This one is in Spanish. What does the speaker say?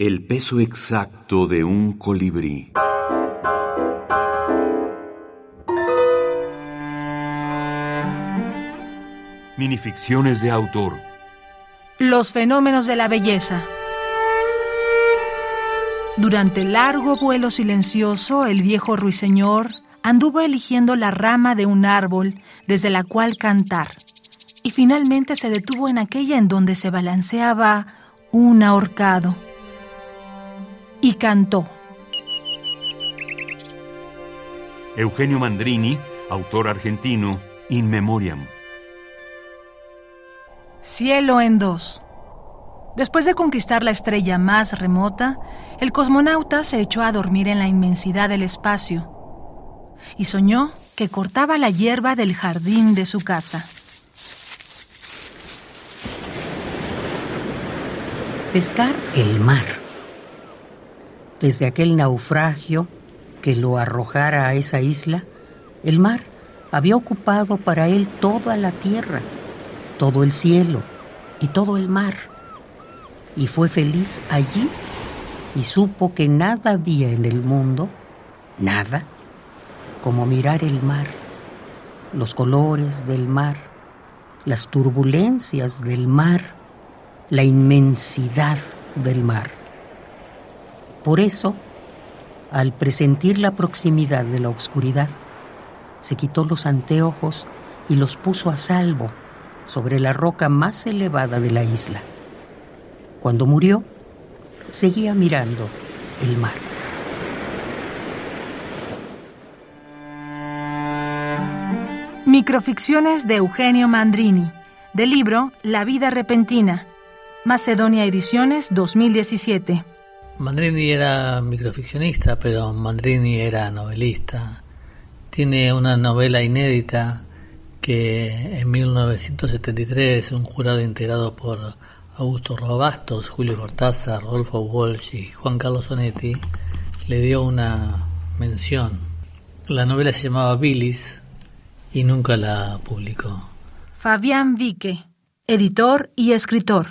El peso exacto de un colibrí. Minificciones de autor. Los fenómenos de la belleza. Durante largo vuelo silencioso, el viejo ruiseñor anduvo eligiendo la rama de un árbol desde la cual cantar, y finalmente se detuvo en aquella en donde se balanceaba un ahorcado. Y cantó. Eugenio Mandrini, autor argentino, In Memoriam. Cielo en dos. Después de conquistar la estrella más remota, el cosmonauta se echó a dormir en la inmensidad del espacio y soñó que cortaba la hierba del jardín de su casa. Pescar el mar. Desde aquel naufragio que lo arrojara a esa isla, el mar había ocupado para él toda la tierra, todo el cielo y todo el mar. Y fue feliz allí y supo que nada había en el mundo, nada, como mirar el mar, los colores del mar, las turbulencias del mar, la inmensidad del mar. Por eso, al presentir la proximidad de la oscuridad, se quitó los anteojos y los puso a salvo sobre la roca más elevada de la isla. Cuando murió, seguía mirando el mar. Microficciones de Eugenio Mandrini, del libro La vida repentina, Macedonia Ediciones 2017. Mandrini era microficcionista, pero Mandrini era novelista. Tiene una novela inédita que en 1973 un jurado integrado por Augusto Robastos, Julio Cortázar, Rodolfo Walsh y Juan Carlos Sonetti le dio una mención. La novela se llamaba Bilis y nunca la publicó. Fabián Vique, editor y escritor.